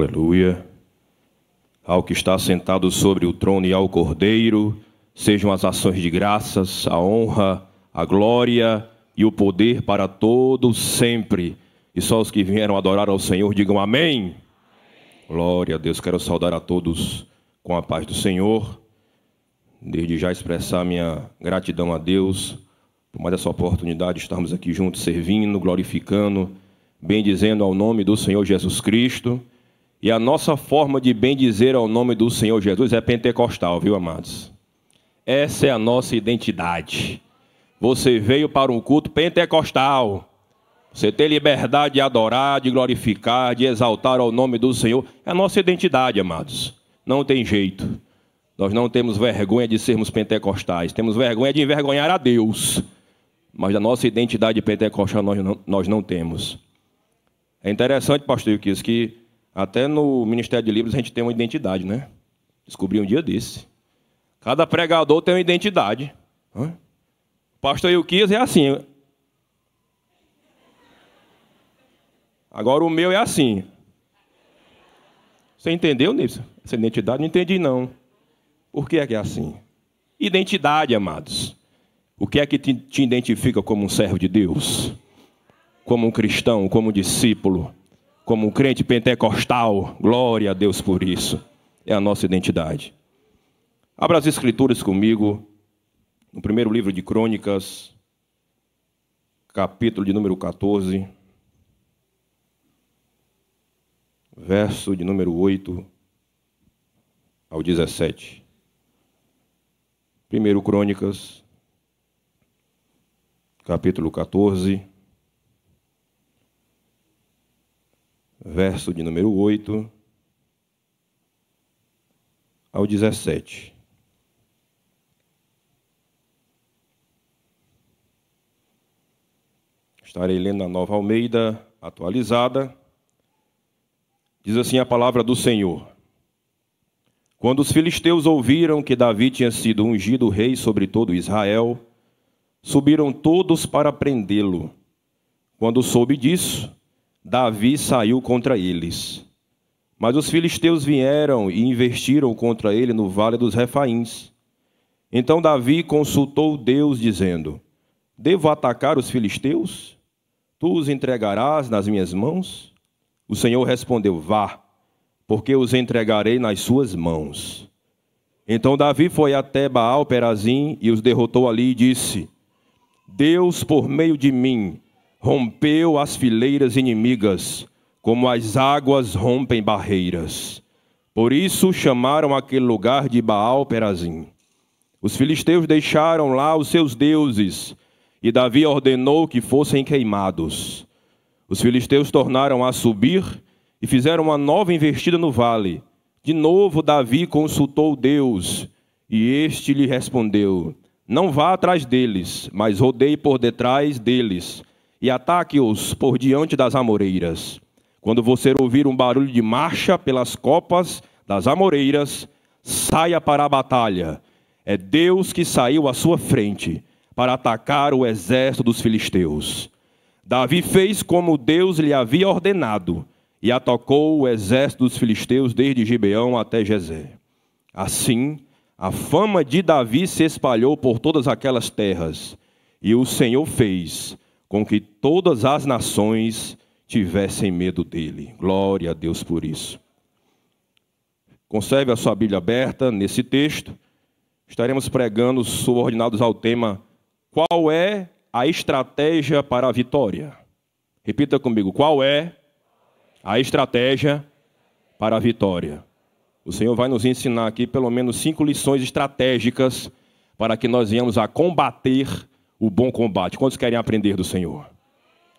Aleluia. Ao que está sentado sobre o trono e ao Cordeiro, sejam as ações de graças, a honra, a glória e o poder para todos sempre. E só os que vieram adorar ao Senhor digam amém. Glória a Deus. Quero saudar a todos com a paz do Senhor. Desde já expressar minha gratidão a Deus por mais essa oportunidade de estarmos aqui juntos servindo, glorificando, bendizendo ao nome do Senhor Jesus Cristo. E a nossa forma de bendizer ao nome do Senhor Jesus é pentecostal, viu, amados? Essa é a nossa identidade. Você veio para um culto pentecostal. Você tem liberdade de adorar, de glorificar, de exaltar ao nome do Senhor. É a nossa identidade, amados. Não tem jeito. Nós não temos vergonha de sermos pentecostais. Temos vergonha de envergonhar a Deus. Mas a nossa identidade pentecostal nós não, nós não temos. É interessante, pastor Yuquis, que até no Ministério de Livros a gente tem uma identidade, né? Descobri um dia desse. Cada pregador tem uma identidade. Pastor Yuquis é assim. Agora o meu é assim. Você entendeu nisso? Essa identidade? Não entendi, não. Por que é que é assim? Identidade, amados. O que é que te, te identifica como um servo de Deus? Como um cristão, como um discípulo, como um crente pentecostal? Glória a Deus por isso. É a nossa identidade. Abra as Escrituras comigo, no primeiro livro de Crônicas, capítulo de número 14, verso de número 8 ao 17. Primeiro Crônicas, capítulo 14, verso de número 8 ao 17. Estarei lendo a nova Almeida atualizada. Diz assim a palavra do Senhor. Quando os filisteus ouviram que Davi tinha sido ungido rei sobre todo Israel, subiram todos para prendê-lo. Quando soube disso, Davi saiu contra eles. Mas os filisteus vieram e investiram contra ele no vale dos Refaíns. Então Davi consultou Deus, dizendo: Devo atacar os filisteus? Tu os entregarás nas minhas mãos? O Senhor respondeu: Vá, porque os entregarei nas suas mãos. Então Davi foi até Baal Perazim e os derrotou ali e disse: Deus, por meio de mim, rompeu as fileiras inimigas, como as águas rompem barreiras. Por isso chamaram aquele lugar de Baal Perazim. Os filisteus deixaram lá os seus deuses, e Davi ordenou que fossem queimados. Os filisteus tornaram a subir e fizeram uma nova investida no vale. De novo Davi consultou Deus, e este lhe respondeu: não vá atrás deles, mas rodeie por detrás deles e ataque-os por diante das amoreiras. Quando você ouvir um barulho de marcha pelas copas das amoreiras, saia para a batalha. É Deus que saiu à sua frente para atacar o exército dos filisteus. Davi fez como Deus lhe havia ordenado e atacou o exército dos filisteus desde Gibeão até Jezé. Assim, a fama de Davi se espalhou por todas aquelas terras, e o Senhor fez com que todas as nações tivessem medo dele. Glória a Deus por isso. Conserve a sua Bíblia aberta nesse texto. Estaremos pregando subordinados ao tema Qual é a estratégia para a vitória? Repita comigo: Qual é a estratégia para a vitória? O Senhor vai nos ensinar aqui pelo menos cinco lições estratégicas para que nós venhamos a combater o bom combate. Quantos querem aprender do Senhor?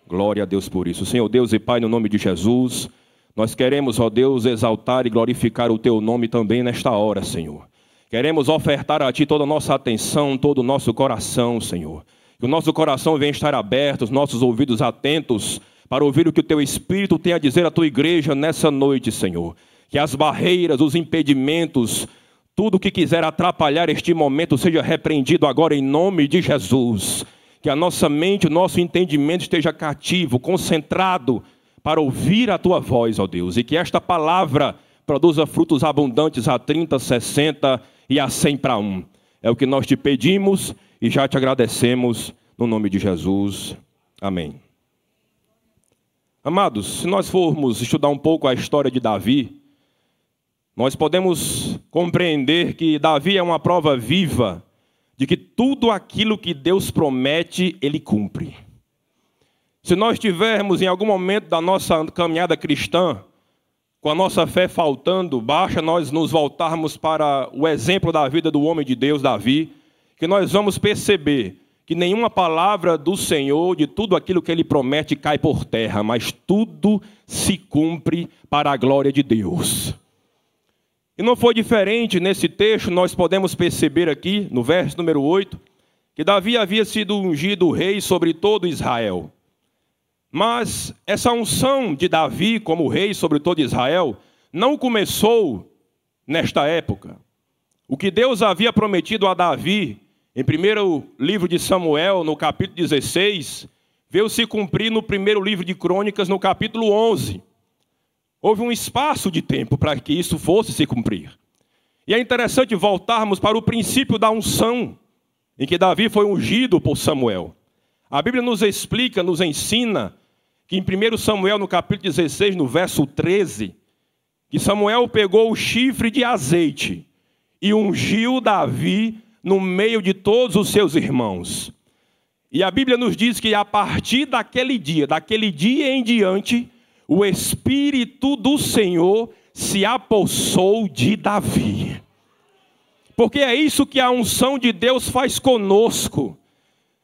Glória a Deus por isso. Senhor Deus e Pai, no nome de Jesus, nós queremos, ó Deus, exaltar e glorificar o Teu nome também nesta hora, Senhor. Queremos ofertar a Ti toda a nossa atenção, todo o nosso coração, Senhor. Que o nosso coração venha estar aberto, os nossos ouvidos atentos para ouvir o que o Teu Espírito tem a dizer à Tua igreja nessa noite, Senhor que as barreiras, os impedimentos, tudo que quiser atrapalhar este momento seja repreendido agora em nome de Jesus. Que a nossa mente, o nosso entendimento esteja cativo, concentrado, para ouvir a tua voz, ó Deus, e que esta palavra produza frutos abundantes a 30, 60 e a 100 para um. É o que nós te pedimos e já te agradecemos no nome de Jesus. Amém. Amados, se nós formos estudar um pouco a história de Davi, nós podemos compreender que Davi é uma prova viva de que tudo aquilo que Deus promete, ele cumpre. Se nós tivermos em algum momento da nossa caminhada cristã, com a nossa fé faltando, basta nós nos voltarmos para o exemplo da vida do homem de Deus, Davi, que nós vamos perceber que nenhuma palavra do Senhor, de tudo aquilo que ele promete, cai por terra, mas tudo se cumpre para a glória de Deus. E não foi diferente nesse texto, nós podemos perceber aqui, no verso número 8, que Davi havia sido ungido rei sobre todo Israel. Mas essa unção de Davi como rei sobre todo Israel não começou nesta época. O que Deus havia prometido a Davi, em primeiro livro de Samuel, no capítulo 16, veio se cumprir no primeiro livro de Crônicas, no capítulo 11. Houve um espaço de tempo para que isso fosse se cumprir. E é interessante voltarmos para o princípio da unção, em que Davi foi ungido por Samuel. A Bíblia nos explica, nos ensina, que em 1 Samuel, no capítulo 16, no verso 13, que Samuel pegou o chifre de azeite e ungiu Davi no meio de todos os seus irmãos. E a Bíblia nos diz que a partir daquele dia, daquele dia em diante, o Espírito do Senhor se apossou de Davi. Porque é isso que a unção de Deus faz conosco.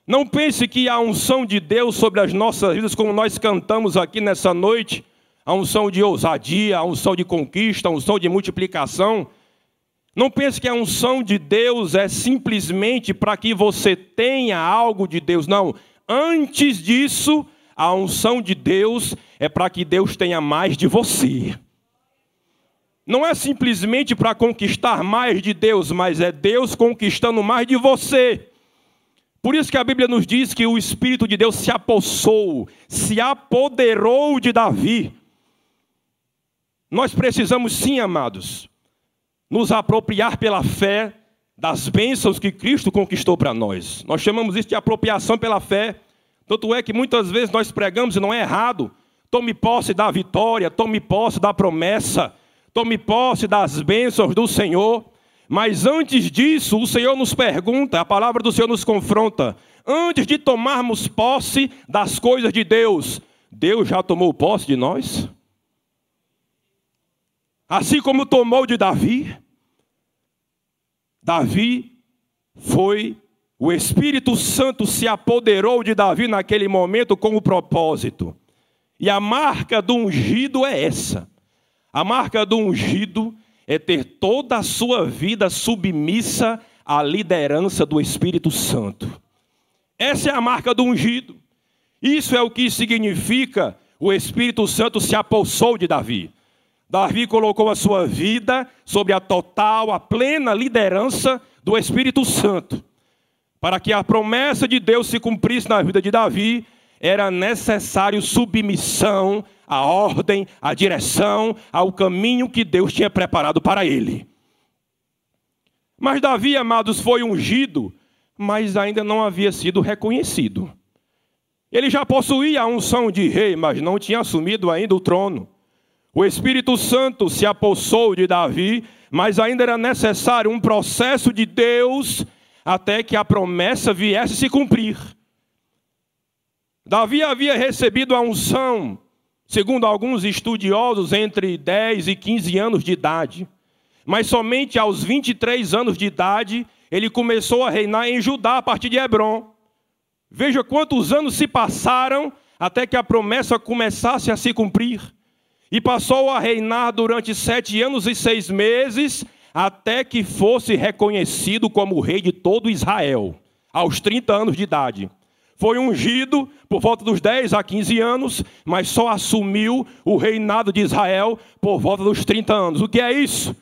Não pense que a unção de Deus sobre as nossas vidas, como nós cantamos aqui nessa noite, a unção de ousadia, a unção de conquista, a unção de multiplicação. Não pense que a unção de Deus é simplesmente para que você tenha algo de Deus. Não. Antes disso, a unção de Deus é para que Deus tenha mais de você. Não é simplesmente para conquistar mais de Deus, mas é Deus conquistando mais de você. Por isso que a Bíblia nos diz que o Espírito de Deus se apossou, se apoderou de Davi. Nós precisamos sim, amados, nos apropriar pela fé das bênçãos que Cristo conquistou para nós. Nós chamamos isso de apropriação pela fé. Tanto é que muitas vezes nós pregamos e não é errado. Tome posse da vitória, tome posse da promessa, tome posse das bênçãos do Senhor. Mas antes disso, o Senhor nos pergunta, a palavra do Senhor nos confronta. Antes de tomarmos posse das coisas de Deus, Deus já tomou posse de nós? Assim como tomou de Davi. Davi foi o Espírito Santo se apoderou de Davi naquele momento com o propósito. E a marca do ungido é essa. A marca do ungido é ter toda a sua vida submissa à liderança do Espírito Santo. Essa é a marca do ungido. Isso é o que significa o Espírito Santo se apossou de Davi. Davi colocou a sua vida sobre a total, a plena liderança do Espírito Santo. Para que a promessa de Deus se cumprisse na vida de Davi, era necessário submissão à ordem, à direção, ao caminho que Deus tinha preparado para ele. Mas Davi, amados, foi ungido, mas ainda não havia sido reconhecido. Ele já possuía a unção de rei, mas não tinha assumido ainda o trono. O Espírito Santo se apossou de Davi, mas ainda era necessário um processo de Deus até que a promessa viesse se cumprir. Davi havia recebido a unção, segundo alguns estudiosos, entre 10 e 15 anos de idade. Mas somente aos 23 anos de idade ele começou a reinar em Judá a partir de Hebron. Veja quantos anos se passaram até que a promessa começasse a se cumprir. E passou a reinar durante sete anos e seis meses, até que fosse reconhecido como rei de todo Israel, aos 30 anos de idade. Foi ungido por volta dos 10 a 15 anos, mas só assumiu o reinado de Israel por volta dos 30 anos. O que é isso?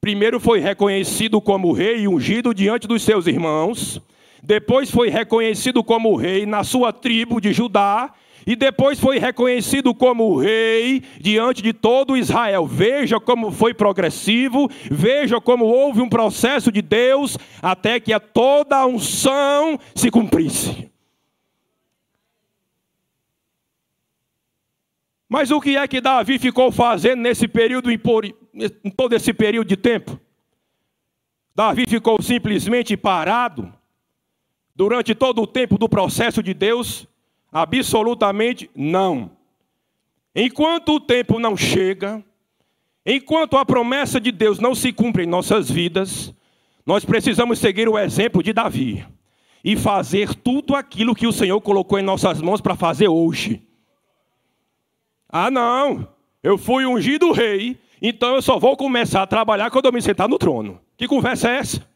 Primeiro foi reconhecido como rei e ungido diante dos seus irmãos, depois foi reconhecido como rei na sua tribo de Judá, e depois foi reconhecido como rei diante de todo Israel. Veja como foi progressivo, veja como houve um processo de Deus até que a toda a unção se cumprisse. Mas o que é que Davi ficou fazendo nesse período, em todo esse período de tempo? Davi ficou simplesmente parado durante todo o tempo do processo de Deus? Absolutamente não. Enquanto o tempo não chega, enquanto a promessa de Deus não se cumpre em nossas vidas, nós precisamos seguir o exemplo de Davi e fazer tudo aquilo que o Senhor colocou em nossas mãos para fazer hoje. Ah, não, eu fui ungido rei, então eu só vou começar a trabalhar quando eu me sentar no trono. Que conversa é essa?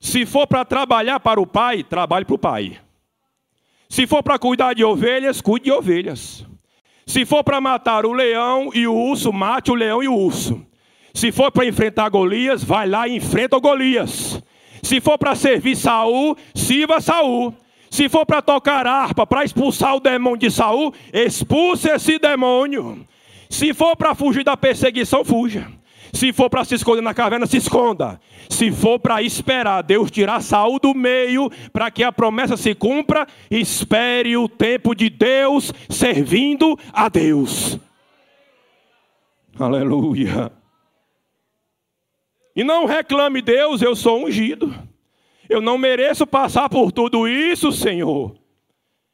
Se for para trabalhar para o pai, trabalhe para o pai. Se for para cuidar de ovelhas, cuide de ovelhas. Se for para matar o leão e o urso, mate o leão e o urso. Se for para enfrentar Golias, vai lá e enfrenta o Golias. Se for para servir Saul, sirva Saul. Se for para tocar harpa, para expulsar o demônio de Saul, expulse esse demônio. Se for para fugir da perseguição, fuja. Se for para se esconder na caverna, se esconda. Se for para esperar Deus tirar Saul do meio, para que a promessa se cumpra, espere o tempo de Deus servindo a Deus. Aleluia. E não reclame, Deus, eu sou ungido. Eu não mereço passar por tudo isso, Senhor.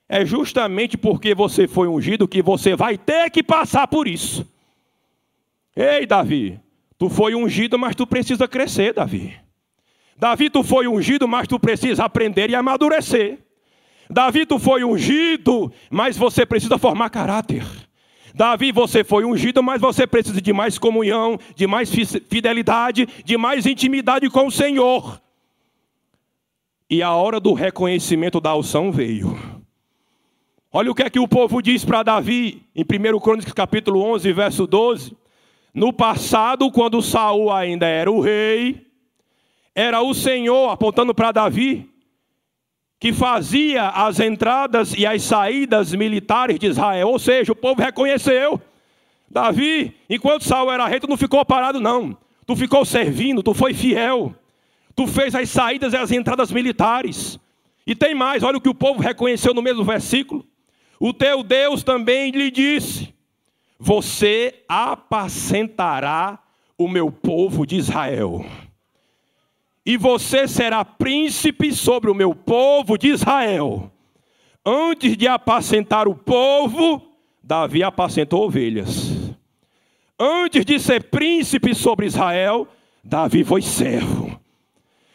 É justamente porque você foi ungido que você vai ter que passar por isso. Ei, Davi, tu foi ungido, mas tu precisa crescer, Davi. Davi, tu foi ungido, mas tu precisa aprender e amadurecer. Davi, tu foi ungido, mas você precisa formar caráter. Davi, você foi ungido, mas você precisa de mais comunhão, de mais fidelidade, de mais intimidade com o Senhor. E a hora do reconhecimento da unção veio. Olha o que é que o povo diz para Davi, em 1 Crônicas capítulo 11, verso 12. No passado, quando Saul ainda era o rei, era o Senhor, apontando para Davi, que fazia as entradas e as saídas militares de Israel. Ou seja, o povo reconheceu. Davi, enquanto Saul era rei, tu não ficou parado, não. Tu ficou servindo, tu foi fiel. Tu fez as saídas e as entradas militares. E tem mais, olha o que o povo reconheceu no mesmo versículo. O teu Deus também lhe disse: Você apacentará o meu povo de Israel. E você será príncipe sobre o meu povo de Israel. Antes de apacentar o povo, Davi apacentou ovelhas. Antes de ser príncipe sobre Israel, Davi foi servo.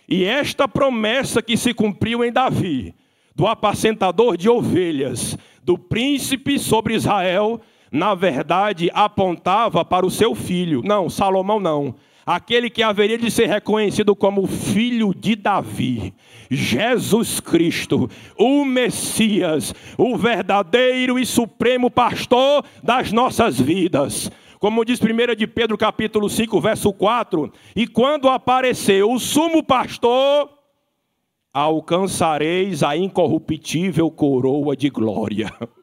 E esta promessa que se cumpriu em Davi, do apacentador de ovelhas, do príncipe sobre Israel, na verdade apontava para o seu filho. Não, Salomão não. Aquele que haveria de ser reconhecido como filho de Davi, Jesus Cristo, o Messias, o verdadeiro e supremo pastor das nossas vidas. Como diz 1 de Pedro capítulo 5, verso 4, e quando aparecer o sumo pastor, alcançareis a incorruptível coroa de glória.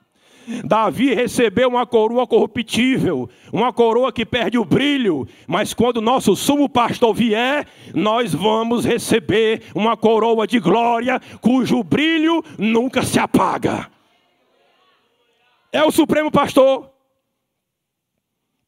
Davi recebeu uma coroa corruptível, uma coroa que perde o brilho, mas quando nosso sumo pastor vier, nós vamos receber uma coroa de glória cujo brilho nunca se apaga. É o supremo pastor.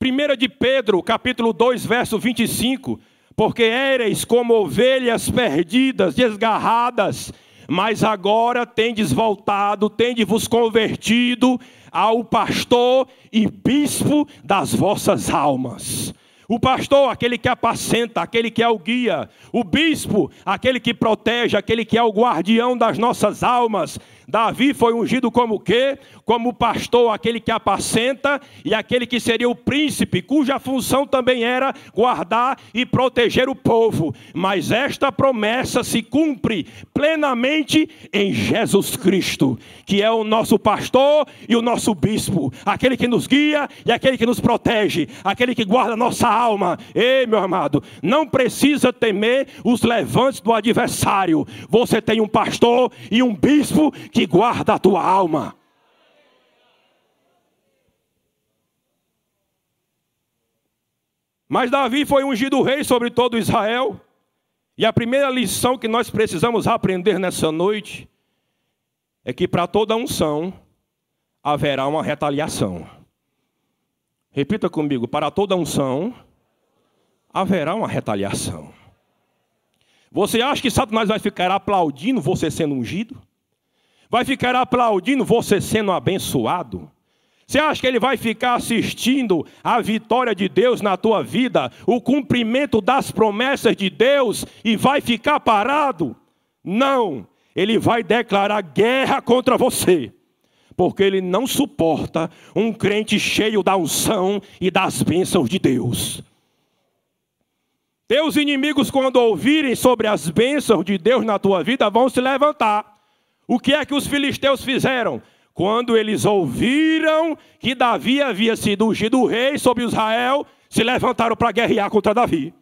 1 de Pedro, capítulo 2, verso 25, porque éreis como ovelhas perdidas, desgarradas, mas agora tendes voltado, tendes vos convertido ao pastor e bispo das vossas almas. O pastor, aquele que apacenta, aquele que é o guia. O bispo, aquele que protege, aquele que é o guardião das nossas almas. Davi foi ungido como quê? Como pastor, aquele que apacenta, e aquele que seria o príncipe, cuja função também era guardar e proteger o povo. Mas esta promessa se cumpre plenamente em Jesus Cristo, que é o nosso pastor e o nosso bispo, aquele que nos guia e aquele que nos protege, aquele que guarda nossa alma. Ei, meu amado, não precisa temer os levantes do adversário. Você tem um pastor e um bispo que guarda a tua alma. Mas Davi foi ungido rei sobre todo Israel. E a primeira lição que nós precisamos aprender nessa noite é que para toda unção haverá uma retaliação. Repita comigo: para toda unção haverá uma retaliação. Você acha que Satanás vai ficar aplaudindo você sendo ungido? Vai ficar aplaudindo você sendo abençoado? Você acha que ele vai ficar assistindo a vitória de Deus na tua vida, o cumprimento das promessas de Deus e vai ficar parado? Não, ele vai declarar guerra contra você, porque ele não suporta um crente cheio da unção e das bênçãos de Deus. Teus inimigos, quando ouvirem sobre as bênçãos de Deus na tua vida, vão se levantar. O que é que os filisteus fizeram? Quando eles ouviram que Davi havia sido ungido rei sobre Israel, se levantaram para guerrear contra Davi.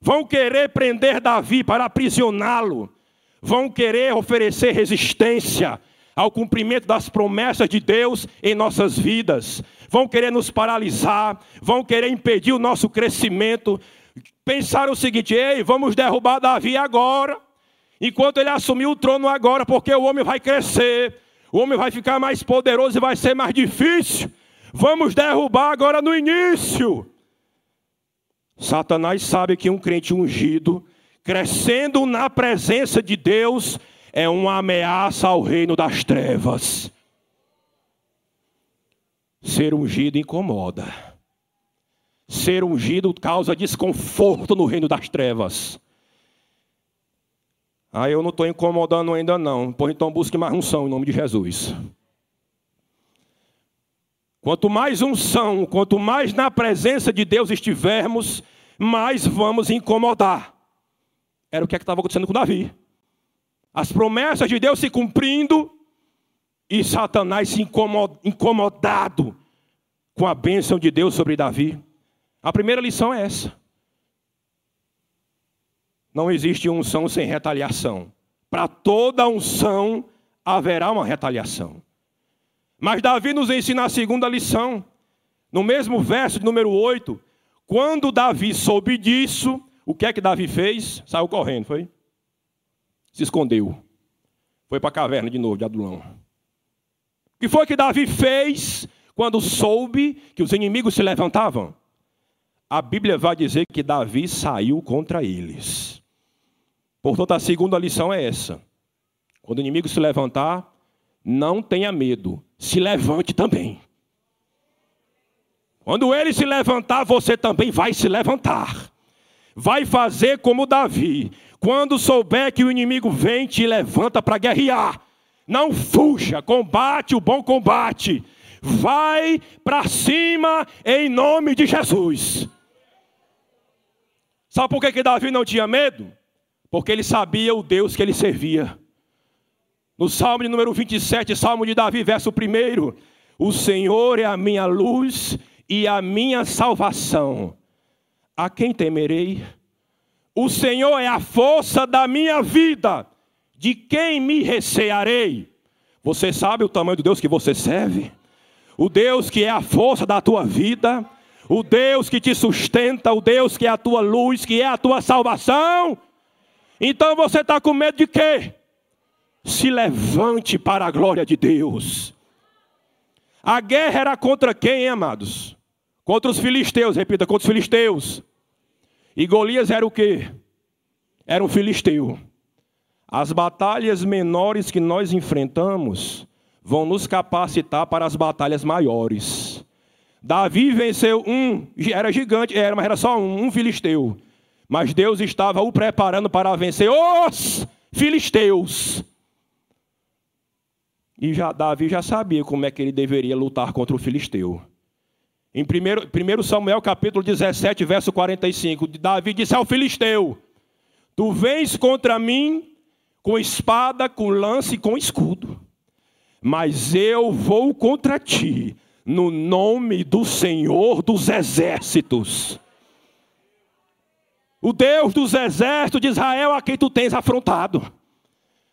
Vão querer prender Davi para aprisioná-lo. Vão querer oferecer resistência ao cumprimento das promessas de Deus em nossas vidas. Vão querer nos paralisar, vão querer impedir o nosso crescimento, pensaram o seguinte: ei, vamos derrubar Davi agora, enquanto ele assumiu o trono agora, porque o homem vai crescer, o homem vai ficar mais poderoso e vai ser mais difícil. Vamos derrubar agora no início. Satanás sabe que um crente ungido, crescendo na presença de Deus, é uma ameaça ao reino das trevas. Ser ungido incomoda. Ser ungido causa desconforto no reino das trevas. Ah, eu não estou incomodando ainda não. Pois então busque mais unção em nome de Jesus. Quanto mais unção, quanto mais na presença de Deus estivermos, mais vamos incomodar. Era o que é estava acontecendo com Davi. As promessas de Deus se cumprindo e Satanás se incomodado com a bênção de Deus sobre Davi. A primeira lição é essa. Não existe unção sem retaliação. Para toda unção haverá uma retaliação. Mas Davi nos ensina a segunda lição. No mesmo verso número 8, quando Davi soube disso, o que é que Davi fez? Saiu correndo, foi? Se escondeu. Foi para a caverna de novo, de Adulão. O que foi que Davi fez quando soube que os inimigos se levantavam? a Bíblia vai dizer que Davi saiu contra eles. Portanto, a segunda lição é essa: quando o inimigo se levantar, não tenha medo, se levante também. Quando ele se levantar, você também vai se levantar. Vai fazer como Davi. Quando souber que o inimigo vem, te levanta para guerrear. Não fuja, combate o bom combate. Vai para cima em nome de Jesus. Sabe por que, que Davi não tinha medo? Porque ele sabia o Deus que ele servia. No Salmo de número 27, Salmo de Davi, verso 1: O Senhor é a minha luz e a minha salvação. A quem temerei? O Senhor é a força da minha vida. De quem me recearei? Você sabe o tamanho do Deus que você serve? O Deus que é a força da tua vida o Deus que te sustenta, o Deus que é a tua luz, que é a tua salvação. Então você está com medo de quê? Se levante para a glória de Deus. A guerra era contra quem, hein, amados? Contra os filisteus, repita, contra os filisteus. E Golias era o quê? Era um filisteu. As batalhas menores que nós enfrentamos vão nos capacitar para as batalhas maiores. Davi venceu um, era gigante, era, mas era só um, um filisteu. Mas Deus estava o preparando para vencer os filisteus. E já, Davi já sabia como é que ele deveria lutar contra o filisteu. Em 1 Samuel capítulo 17, verso 45, Davi disse ao filisteu: Tu vens contra mim com espada, com lance e com escudo, mas eu vou contra ti no nome do Senhor dos exércitos. O Deus dos exércitos de Israel a quem tu tens afrontado.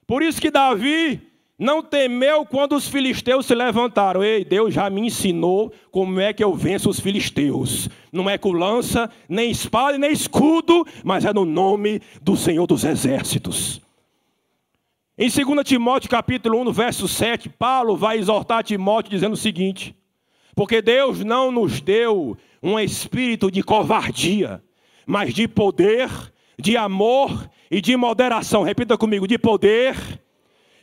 Por isso que Davi Não temeu quando os filisteus se levantaram. Ei, Deus já me ensinou como é que eu venço os filisteus. Não é com lança, nem espada, nem escudo, mas é no nome do Senhor dos Exércitos. Em 2 Timóteo capítulo 1, no verso 7, Paulo vai exortar Timóteo dizendo o seguinte: Porque Deus não nos deu um espírito de covardia, mas de poder, de amor e de moderação. Repita comigo: de poder,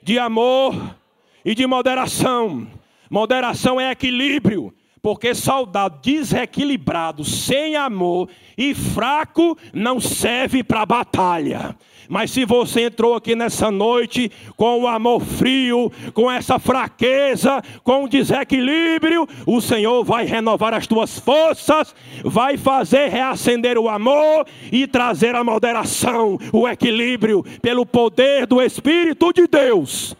de amor e de moderação. Moderação é equilíbrio, porque soldado desequilibrado, sem amor e fraco não serve para batalha. Mas se você entrou aqui nessa noite com o amor frio, com essa fraqueza, com o desequilíbrio, o Senhor vai renovar as tuas forças, vai fazer reacender o amor e trazer a moderação, o equilíbrio, pelo poder do Espírito de Deus.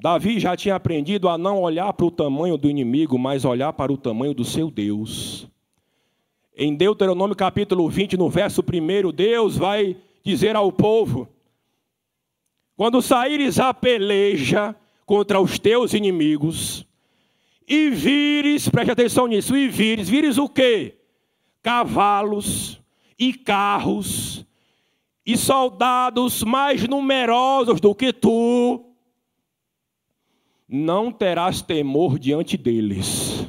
Davi já tinha aprendido a não olhar para o tamanho do inimigo, mas olhar para o tamanho do seu Deus. Em Deuteronômio capítulo 20, no verso 1, Deus vai dizer ao povo: Quando saíres a peleja contra os teus inimigos, e vires, preste atenção nisso, e vires, vires o quê? Cavalos e carros e soldados mais numerosos do que tu, não terás temor diante deles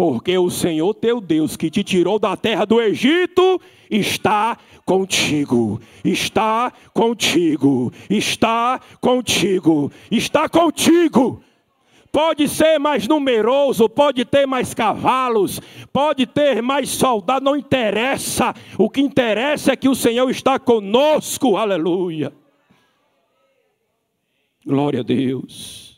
porque o Senhor teu Deus, que te tirou da terra do Egito, está contigo, está contigo, está contigo, está contigo. Pode ser mais numeroso, pode ter mais cavalos, pode ter mais soldados, não interessa. O que interessa é que o Senhor está conosco, aleluia. Glória a Deus.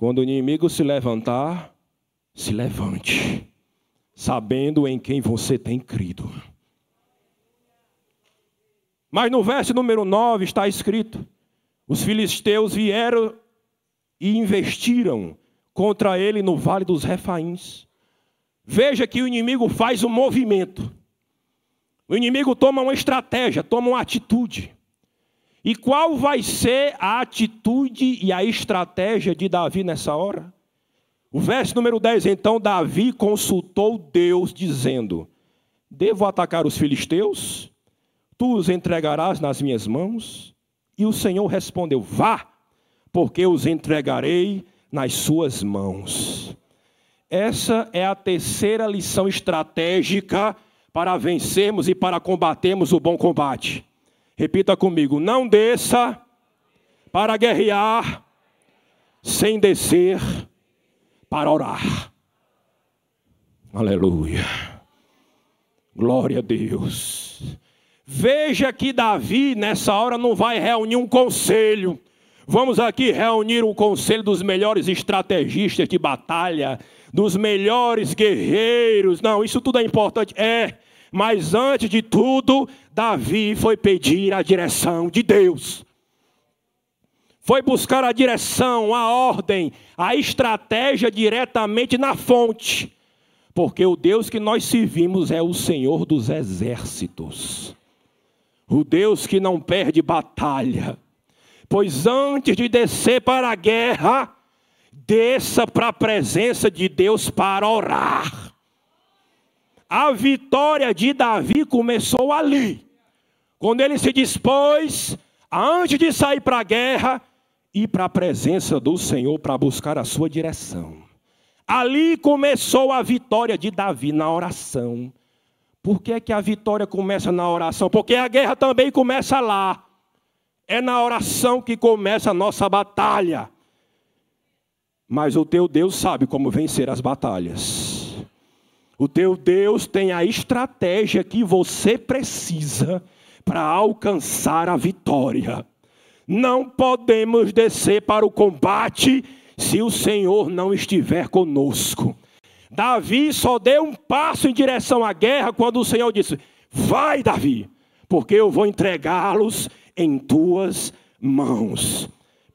Quando o inimigo se levantar, se levante, sabendo em quem você tem crido. Mas no verso número 9 está escrito: os filisteus vieram e investiram contra ele no vale dos refaíns. Veja que o inimigo faz um movimento. O inimigo toma uma estratégia, toma uma atitude. E qual vai ser a atitude e a estratégia de Davi nessa hora? O verso número 10, então Davi consultou Deus, dizendo: Devo atacar os filisteus? Tu os entregarás nas minhas mãos? E o Senhor respondeu: Vá, porque os entregarei nas suas mãos. Essa é a terceira lição estratégica para vencermos e para combatermos o bom combate. Repita comigo: não desça para guerrear sem descer para orar. Aleluia. Glória a Deus. Veja que Davi, nessa hora, não vai reunir um conselho. Vamos aqui reunir o conselho dos melhores estrategistas de batalha, dos melhores guerreiros. Não, isso tudo é importante. É, mas antes de tudo, Davi foi pedir a direção de Deus. Foi buscar a direção, a ordem, a estratégia diretamente na fonte. Porque o Deus que nós servimos é o Senhor dos exércitos. O Deus que não perde batalha. Pois antes de descer para a guerra, desça para a presença de Deus para orar. A vitória de Davi começou ali, quando ele se dispôs, antes de sair para a guerra, ir para a presença do Senhor para buscar a sua direção. Ali começou a vitória de Davi na oração. Por que, é que a vitória começa na oração? Porque a guerra também começa lá. É na oração que começa a nossa batalha. Mas o teu Deus sabe como vencer as batalhas. O teu Deus tem a estratégia que você precisa para alcançar a vitória. Não podemos descer para o combate se o Senhor não estiver conosco. Davi só deu um passo em direção à guerra quando o Senhor disse: Vai, Davi, porque eu vou entregá-los em tuas mãos.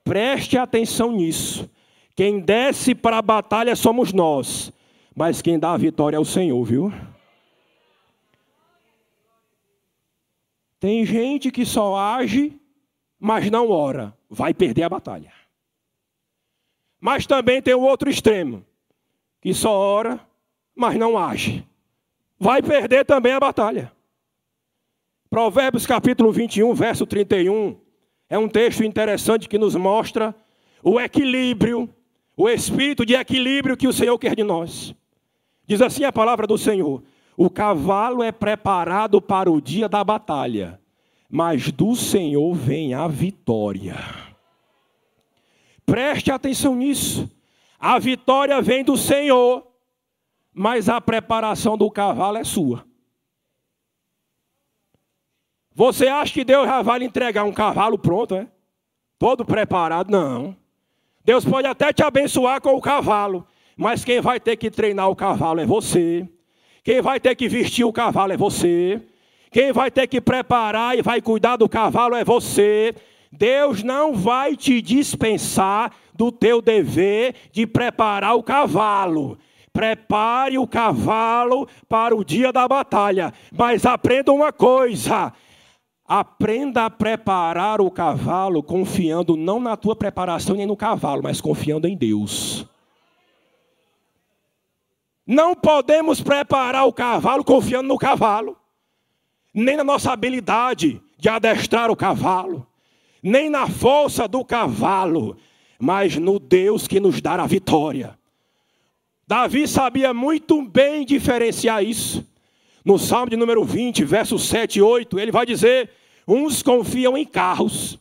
Preste atenção nisso. Quem desce para a batalha somos nós mas quem dá a vitória é o Senhor, viu? Tem gente que só age, mas não ora. Vai perder a batalha. Mas também tem o outro extremo, que só ora, mas não age. Vai perder também a batalha. Provérbios capítulo 21, verso 31, é um texto interessante que nos mostra o equilíbrio, o espírito de equilíbrio que o Senhor quer de nós. Diz assim a palavra do Senhor: O cavalo é preparado para o dia da batalha, mas do Senhor vem a vitória. Preste atenção nisso. A vitória vem do Senhor, mas a preparação do cavalo é sua. Você acha que Deus já vai lhe entregar um cavalo pronto, é? Todo preparado? Não. Deus pode até te abençoar com o cavalo, mas quem vai ter que treinar o cavalo é você. Quem vai ter que vestir o cavalo é você. Quem vai ter que preparar e vai cuidar do cavalo é você. Deus não vai te dispensar do teu dever de preparar o cavalo. Prepare o cavalo para o dia da batalha. Mas aprenda uma coisa: aprenda a preparar o cavalo confiando não na tua preparação nem no cavalo, mas confiando em Deus. Não podemos preparar o cavalo confiando no cavalo, nem na nossa habilidade de adestrar o cavalo, nem na força do cavalo, mas no Deus que nos dá a vitória. Davi sabia muito bem diferenciar isso. No Salmo de número 20, versos 7 e 8, ele vai dizer: Uns confiam em carros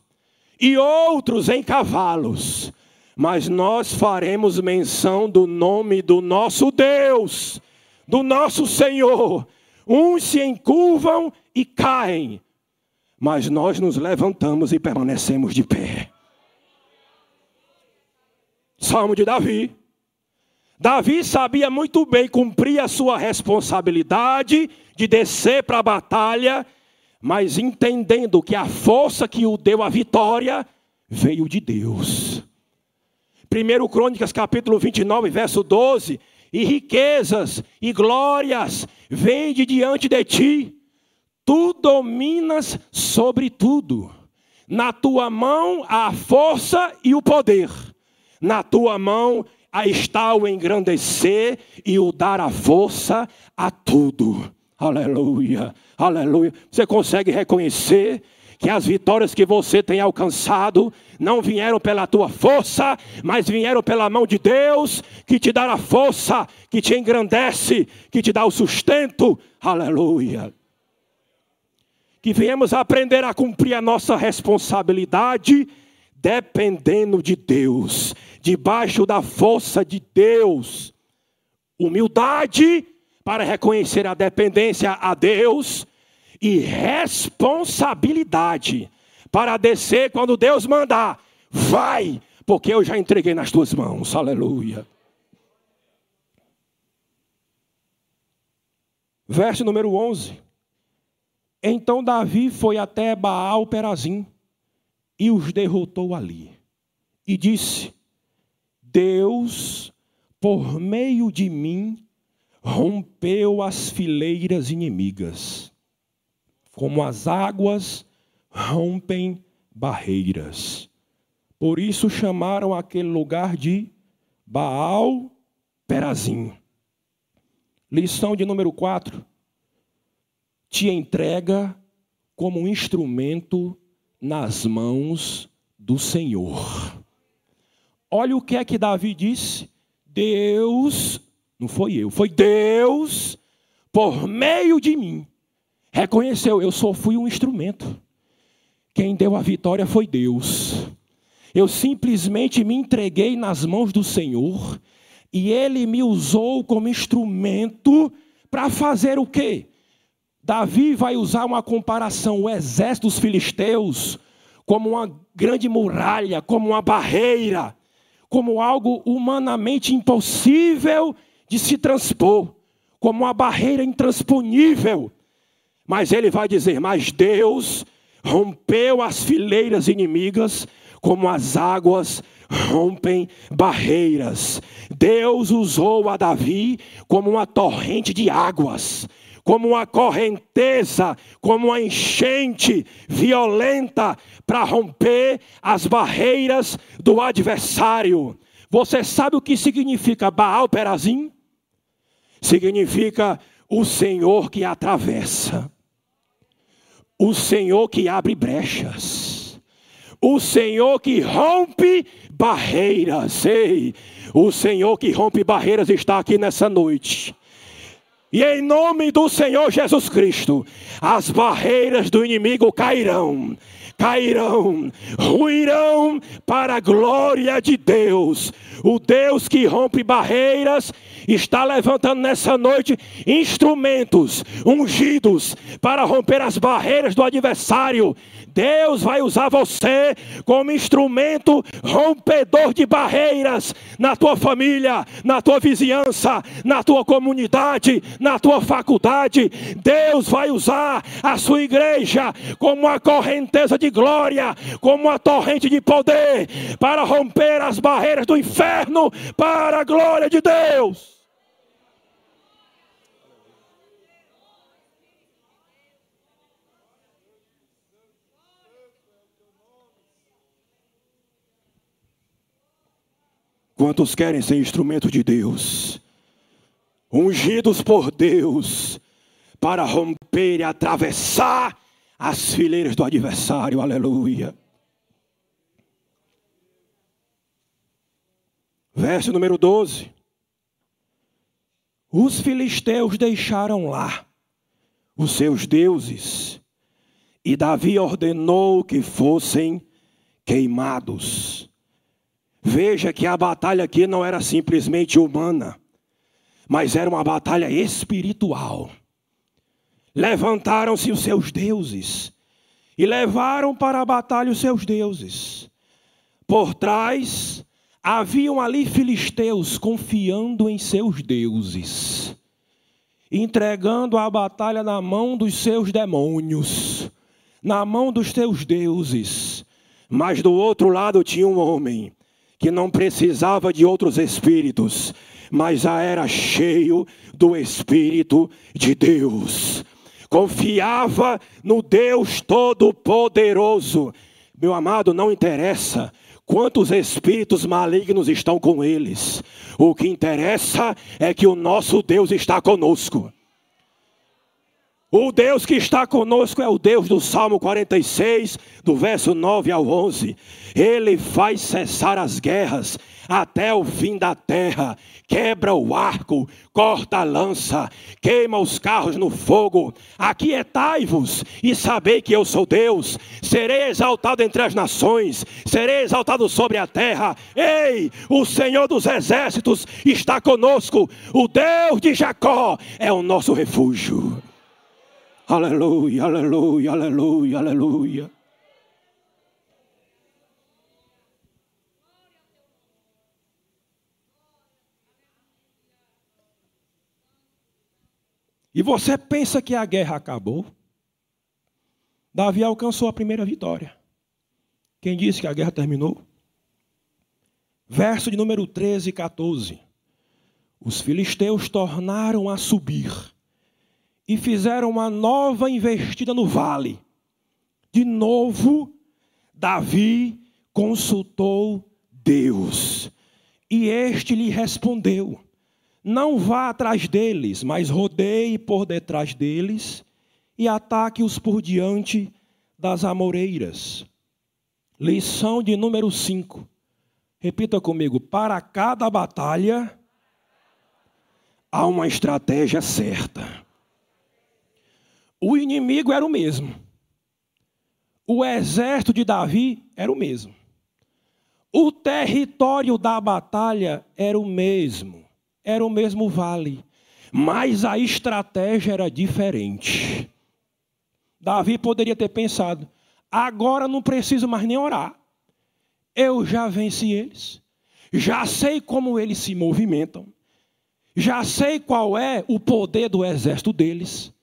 e outros em cavalos, mas nós faremos menção do nome do nosso Deus, do nosso Senhor. Uns se encurvam e caem, mas nós nos levantamos e permanecemos de pé. Salmo de Davi. Davi sabia muito bem cumprir a sua responsabilidade de descer para a batalha, mas entendendo que a força que o deu a vitória veio de Deus. 1 Crônicas capítulo 29, verso 12, e riquezas e glórias vêm de diante de ti, tu dominas sobre tudo. Na tua mão há a força e o poder. Na tua mão está o engrandecer e o dar a força a tudo. Aleluia, aleluia. Você consegue reconhecer que as vitórias que você tem alcançado não vieram pela tua força, mas vieram pela mão de Deus, que te dá a força, que te engrandece, que te dá o sustento. Aleluia. Que viemos aprender a cumprir a nossa responsabilidade dependendo de Deus, debaixo da força de Deus. Humildade para reconhecer a dependência a Deus e responsabilidade para descer quando Deus mandar. Vai, porque eu já entreguei nas tuas mãos. Aleluia. Verso número 11. Então Davi foi até Baal Perazim e os derrotou ali. E disse: Deus, por meio de mim, rompeu as fileiras inimigas, como as águas rompem barreiras. Por isso chamaram aquele lugar de Baal Perazim. Lição de número 4. Te entrega como um instrumento nas mãos do Senhor. Olha o que é que Davi disse: Deus, não foi eu, foi Deus, por meio de mim, reconheceu, eu só fui um instrumento. Quem deu a vitória foi Deus. Eu simplesmente me entreguei nas mãos do Senhor e Ele me usou como instrumento para fazer o quê? Davi vai usar uma comparação, o exército dos filisteus, como uma grande muralha, como uma barreira, como algo humanamente impossível de se transpor, como uma barreira intransponível. Mas ele vai dizer: Mas Deus rompeu as fileiras inimigas, como as águas rompem barreiras. Deus usou a Davi como uma torrente de águas como uma correnteza, como uma enchente violenta para romper as barreiras do adversário. Você sabe o que significa Baal Perazim? Significa o Senhor que atravessa, o Senhor que abre brechas, o Senhor que rompe barreiras. Ei, o Senhor que rompe barreiras está aqui nessa noite. E em nome do Senhor Jesus Cristo, as barreiras do inimigo cairão, cairão, ruirão para a glória de Deus. O Deus que rompe barreiras está levantando nessa noite instrumentos ungidos para romper as barreiras do adversário. Deus vai usar você como instrumento rompedor de barreiras na tua família, na tua vizinhança, na tua comunidade, na tua faculdade. Deus vai usar a sua igreja como uma correnteza de glória, como uma torrente de poder para romper as barreiras do inferno para a glória de Deus. Quantos querem ser instrumento de Deus? Ungidos por Deus para romper e atravessar as fileiras do adversário. Aleluia. Verso número 12. Os filisteus deixaram lá os seus deuses, e Davi ordenou que fossem queimados. Veja que a batalha aqui não era simplesmente humana, mas era uma batalha espiritual. Levantaram-se os seus deuses e levaram para a batalha os seus deuses. Por trás haviam ali filisteus confiando em seus deuses, entregando a batalha na mão dos seus demônios, na mão dos seus deuses. Mas do outro lado tinha um homem que não precisava de outros espíritos, mas já era cheio do Espírito de Deus. Confiava no Deus Todo-Poderoso. Meu amado, não interessa quantos espíritos malignos estão com eles. O que interessa é que o nosso Deus está conosco. O Deus que está conosco é o Deus do Salmo 46, do verso 9 ao 11. Ele faz cessar as guerras até o fim da terra, quebra o arco, corta a lança, queima os carros no fogo. Aquietai-vos e sabei que eu sou Deus. Serei exaltado entre as nações, serei exaltado sobre a terra. Ei, o Senhor dos exércitos está conosco. O Deus de Jacó é o nosso refúgio. Aleluia, aleluia, aleluia, aleluia. E você pensa que a guerra acabou? Davi alcançou a primeira vitória. Quem disse que a guerra terminou? Verso de número 13 e 14. Os filisteus tornaram a subir e fizeram uma nova investida no vale. De novo, Davi consultou Deus. E este lhe respondeu: Não vá atrás deles, mas rodeie por detrás deles e ataque-os por diante das amoreiras. Lição de número 5. Repita comigo: para cada batalha há uma estratégia certa. O inimigo era o mesmo. O exército de Davi era o mesmo. O território da batalha era o mesmo. Era o mesmo vale. Mas a estratégia era diferente. Davi poderia ter pensado: agora não preciso mais nem orar. Eu já venci eles. Já sei como eles se movimentam. Já sei qual é o poder do exército deles.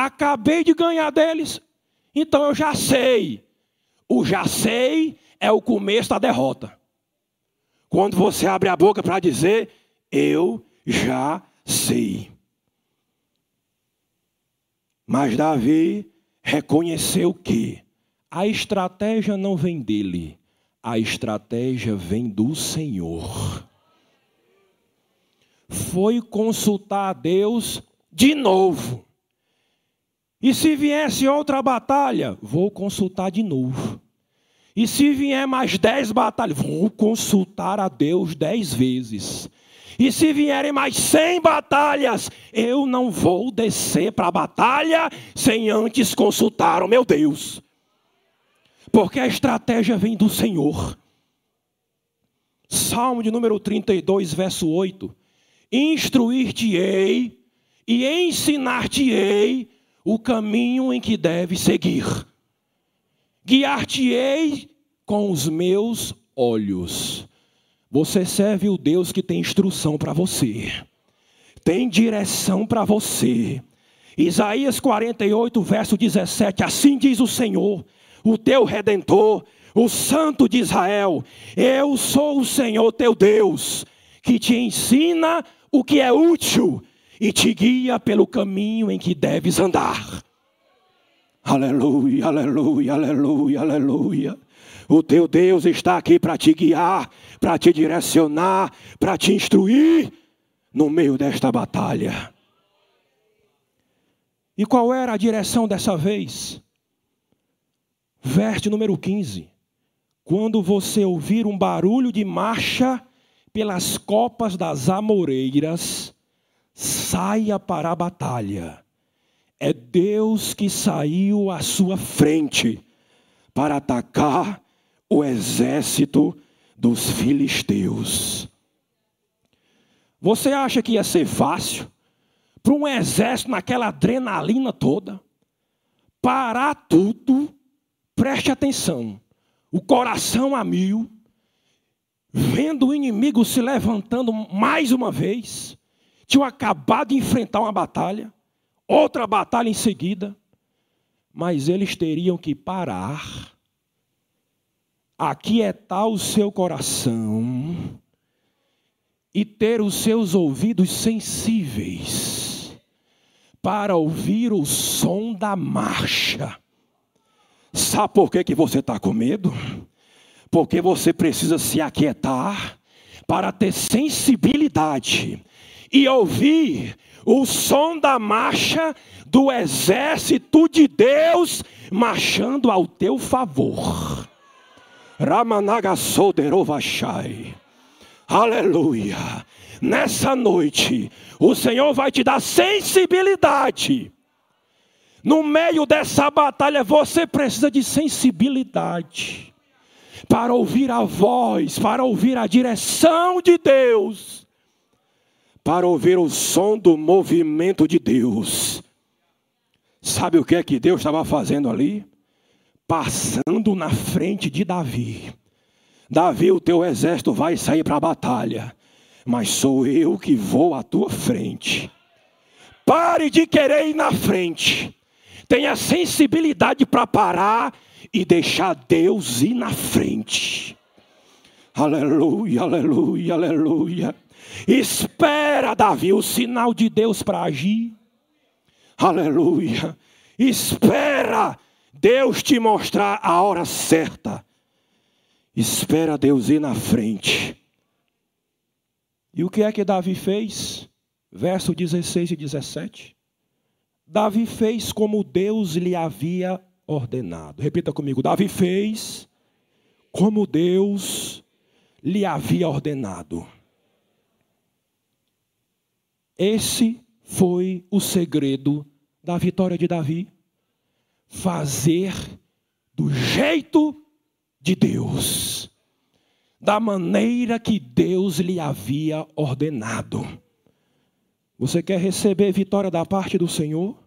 Acabei de ganhar deles, então eu já sei. O já sei é o começo da derrota. Quando você abre a boca para dizer, eu já sei. Mas Davi reconheceu que a estratégia não vem dele, a estratégia vem do Senhor. Foi consultar a Deus de novo. E se viesse outra batalha, vou consultar de novo. E se vier mais dez batalhas, vou consultar a Deus dez vezes. E se vierem mais cem batalhas, eu não vou descer para a batalha sem antes consultar o meu Deus. Porque a estratégia vem do Senhor. Salmo de número 32, verso 8: Instruir-te-ei e ensinar-te-ei o caminho em que deves seguir. Guiar-te-ei com os meus olhos. Você serve o Deus que tem instrução para você, tem direção para você. Isaías 48, verso 17: Assim diz o Senhor, o teu redentor, o Santo de Israel: Eu sou o Senhor teu Deus, que te ensina o que é útil e te guia pelo caminho em que deves andar. Aleluia, aleluia, aleluia, aleluia. O teu Deus está aqui para te guiar, para te direcionar, para te instruir no meio desta batalha. E qual era a direção dessa vez? Verso número 15. Quando você ouvir um barulho de marcha pelas copas das amoreiras, saia para a batalha. É Deus que saiu à sua frente para atacar o exército dos filisteus. Você acha que ia ser fácil para um exército naquela adrenalina toda parar tudo? Preste atenção. O coração a mil, vendo o inimigo se levantando mais uma vez, tinham acabado de enfrentar uma batalha, outra batalha em seguida, mas eles teriam que parar, aquietar o seu coração e ter os seus ouvidos sensíveis para ouvir o som da marcha. Sabe por que, que você está com medo? Porque você precisa se aquietar para ter sensibilidade e ouvir o som da marcha do exército de Deus marchando ao teu favor. Ramanagassoderovachai. Aleluia. Nessa noite, o Senhor vai te dar sensibilidade. No meio dessa batalha, você precisa de sensibilidade para ouvir a voz, para ouvir a direção de Deus para ouvir o som do movimento de Deus. Sabe o que é que Deus estava fazendo ali? Passando na frente de Davi. Davi, o teu exército vai sair para a batalha, mas sou eu que vou à tua frente. Pare de querer ir na frente. Tenha sensibilidade para parar e deixar Deus ir na frente. Aleluia, aleluia, aleluia. Espera, Davi, o sinal de Deus para agir. Aleluia. Espera Deus te mostrar a hora certa. Espera Deus ir na frente. E o que é que Davi fez? Verso 16 e 17. Davi fez como Deus lhe havia ordenado. Repita comigo: Davi fez como Deus lhe havia ordenado. Esse foi o segredo da vitória de Davi. Fazer do jeito de Deus, da maneira que Deus lhe havia ordenado. Você quer receber vitória da parte do Senhor?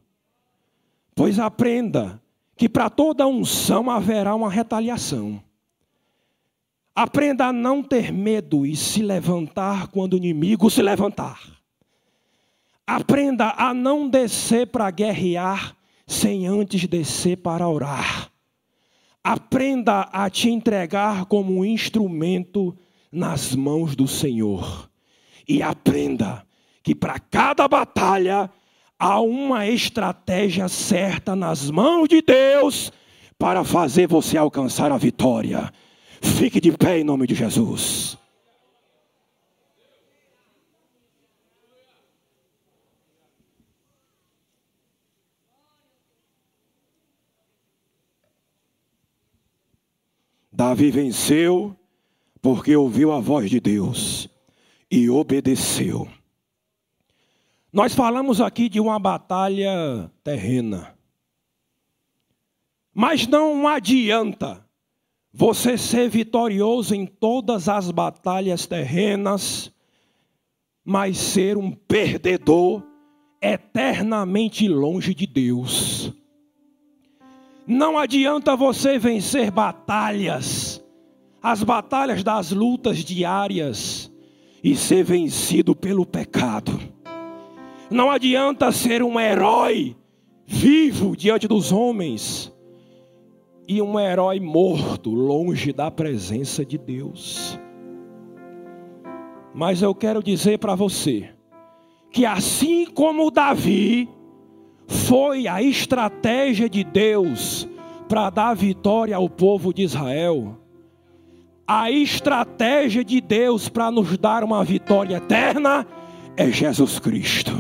Pois aprenda que para toda unção haverá uma retaliação. Aprenda a não ter medo e se levantar quando o inimigo se levantar. Aprenda a não descer para guerrear sem antes descer para orar. Aprenda a te entregar como um instrumento nas mãos do Senhor. E aprenda que para cada batalha há uma estratégia certa nas mãos de Deus para fazer você alcançar a vitória. Fique de pé em nome de Jesus. Davi venceu porque ouviu a voz de Deus e obedeceu. Nós falamos aqui de uma batalha terrena. Mas não adianta você ser vitorioso em todas as batalhas terrenas, mas ser um perdedor eternamente longe de Deus. Não adianta você vencer batalhas, as batalhas das lutas diárias, e ser vencido pelo pecado. Não adianta ser um herói vivo diante dos homens e um herói morto longe da presença de Deus. Mas eu quero dizer para você que assim como Davi foi a estratégia de Deus para dar vitória ao povo de Israel, a estratégia de Deus para nos dar uma vitória eterna é Jesus Cristo.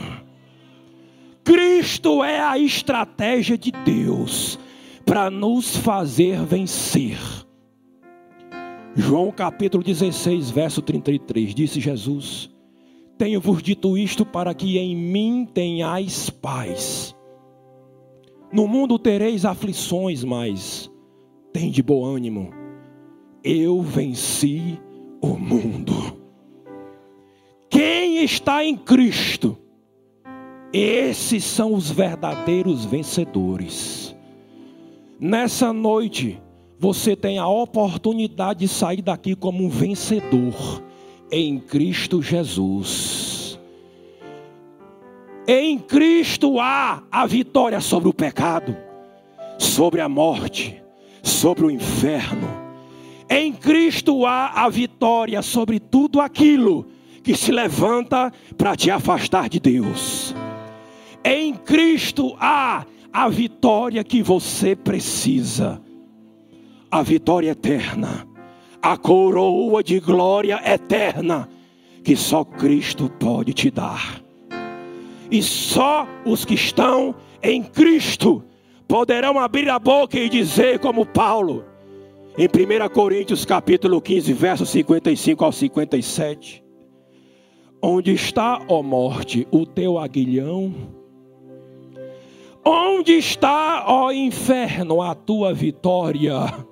Cristo é a estratégia de Deus para nos fazer vencer. João capítulo 16, verso 33, disse Jesus: Tenho-vos dito isto para que em mim tenhais paz. No mundo tereis aflições, mas tem de bom ânimo. Eu venci o mundo. Quem está em Cristo, esses são os verdadeiros vencedores. Nessa noite, você tem a oportunidade de sair daqui como um vencedor em Cristo Jesus. Em Cristo há a vitória sobre o pecado, sobre a morte, sobre o inferno. Em Cristo há a vitória sobre tudo aquilo que se levanta para te afastar de Deus. Em Cristo há a vitória que você precisa, a vitória eterna, a coroa de glória eterna que só Cristo pode te dar. E só os que estão em Cristo poderão abrir a boca e dizer como Paulo, em 1 Coríntios capítulo 15, versos 55 ao 57. Onde está, ó morte, o teu aguilhão? Onde está, ó inferno, a tua vitória?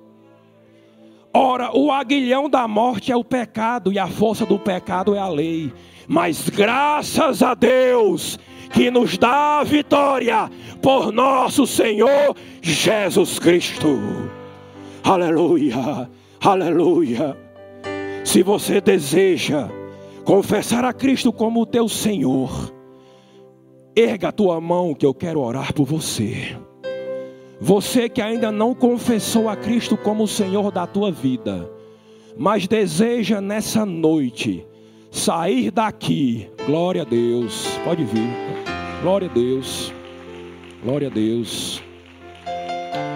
Ora, o aguilhão da morte é o pecado e a força do pecado é a lei. Mas graças a Deus que nos dá a vitória por nosso Senhor Jesus Cristo. Aleluia, aleluia. Se você deseja confessar a Cristo como teu Senhor, Erga a tua mão que eu quero orar por você. Você que ainda não confessou a Cristo como o Senhor da tua vida, mas deseja nessa noite sair daqui. Glória a Deus. Pode vir. Glória a Deus. Glória a Deus.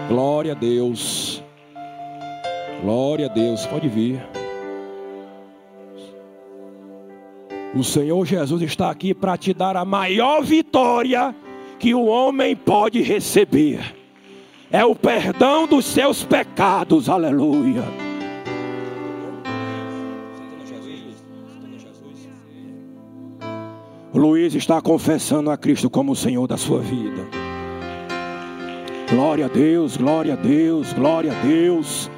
Glória a Deus. Glória a Deus. Pode vir. O Senhor Jesus está aqui para te dar a maior vitória que o homem pode receber. É o perdão dos seus pecados. Aleluia. Luiz está confessando a Cristo como o Senhor da sua vida. Glória a Deus, glória a Deus, glória a Deus.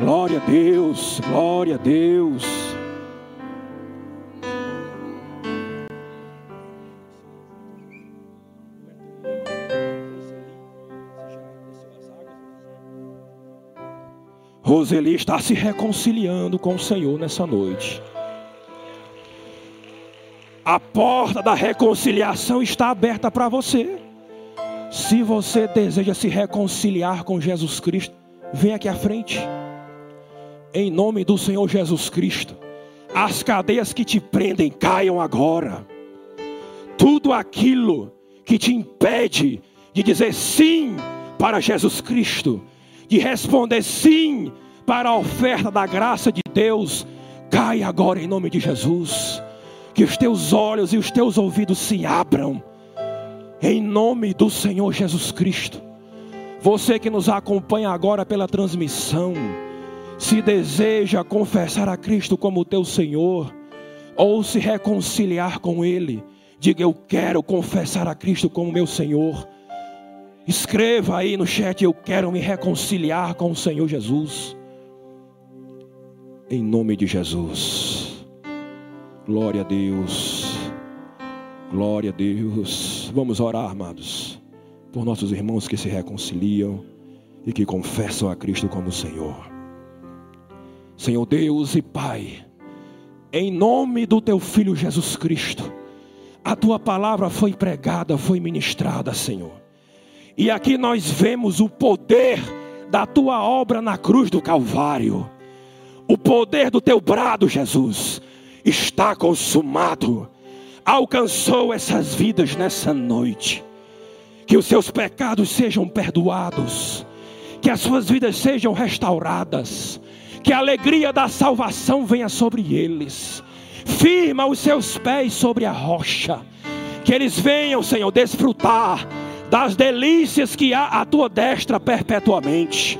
Glória a Deus, glória a Deus. Roseli está se reconciliando com o Senhor nessa noite. A porta da reconciliação está aberta para você. Se você deseja se reconciliar com Jesus Cristo, vem aqui à frente. Em nome do Senhor Jesus Cristo. As cadeias que te prendem caiam agora. tudo aquilo que te impede de dizer sim para Jesus Cristo, de responder sim para a oferta da graça de Deus, cai agora em nome de Jesus. Que os teus olhos e os teus ouvidos se abram, em nome do Senhor Jesus Cristo. Você que nos acompanha agora pela transmissão, se deseja confessar a Cristo como teu Senhor, ou se reconciliar com Ele, diga: Eu quero confessar a Cristo como meu Senhor. Escreva aí no chat: Eu quero me reconciliar com o Senhor Jesus. Em nome de Jesus. Glória a Deus. Glória a Deus. Vamos orar, amados, por nossos irmãos que se reconciliam e que confessam a Cristo como Senhor. Senhor Deus e Pai, em nome do teu filho Jesus Cristo, a tua palavra foi pregada, foi ministrada, Senhor. E aqui nós vemos o poder da tua obra na cruz do Calvário. O poder do teu brado, Jesus, está consumado. Alcançou essas vidas nessa noite. Que os seus pecados sejam perdoados. Que as suas vidas sejam restauradas que a alegria da salvação venha sobre eles. Firma os seus pés sobre a rocha. Que eles venham, Senhor, desfrutar das delícias que há à tua destra perpetuamente.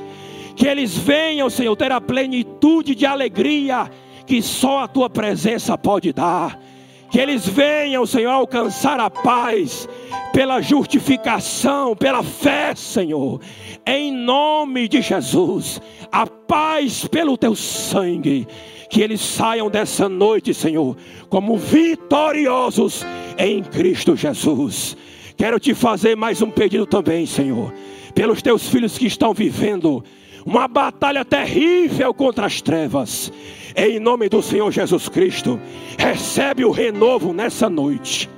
Que eles venham, Senhor, ter a plenitude de alegria que só a tua presença pode dar. Que eles venham, Senhor, alcançar a paz pela justificação, pela fé, Senhor. Em nome de Jesus a paz pelo teu sangue. Que eles saiam dessa noite, Senhor, como vitoriosos em Cristo Jesus. Quero te fazer mais um pedido também, Senhor, pelos teus filhos que estão vivendo uma batalha terrível contra as trevas. Em nome do Senhor Jesus Cristo, recebe o renovo nessa noite.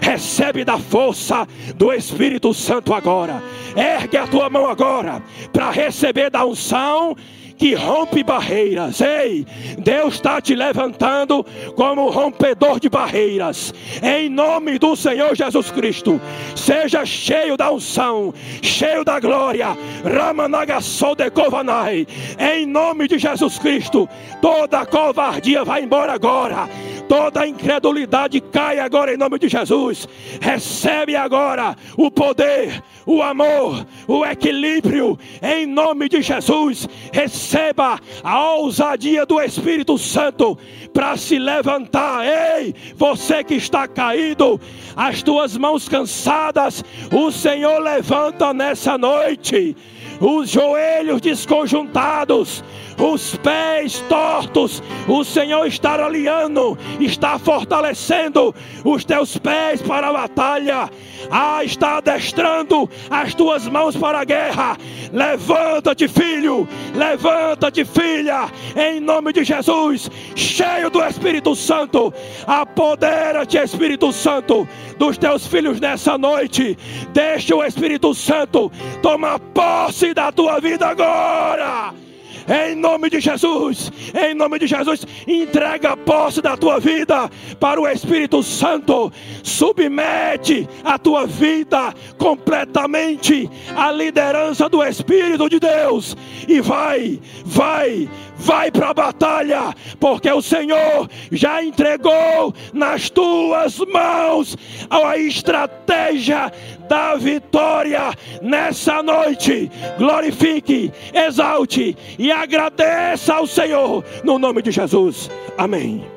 Recebe da força do Espírito Santo agora. Ergue a tua mão agora para receber da unção que rompe barreiras. Ei, Deus está te levantando como rompedor de barreiras. Em nome do Senhor Jesus Cristo, seja cheio da unção, cheio da glória. Ramanagassodekovanai. Em nome de Jesus Cristo, toda covardia vai embora agora. Toda incredulidade cai agora em nome de Jesus. Recebe agora o poder, o amor, o equilíbrio em nome de Jesus. Receba a ousadia do Espírito Santo para se levantar. Ei, você que está caído, as tuas mãos cansadas, o Senhor levanta nessa noite os joelhos desconjuntados, os pés tortos, o Senhor está aliando, está fortalecendo os teus pés para a batalha, ah, está adestrando as tuas mãos para a guerra. Levanta-te, filho, levanta-te, filha, em nome de Jesus, cheio do Espírito Santo, apodera-te, Espírito Santo, dos teus filhos nessa noite. Deixa o Espírito Santo tomar posse da tua vida agora. Em nome de Jesus, em nome de Jesus, entrega a posse da tua vida para o Espírito Santo. Submete a tua vida completamente à liderança do Espírito de Deus e vai, vai, vai para a batalha, porque o Senhor já entregou nas tuas mãos a estratégia da vitória nessa noite. Glorifique, exalte e agradeça ao Senhor no nome de Jesus. Amém.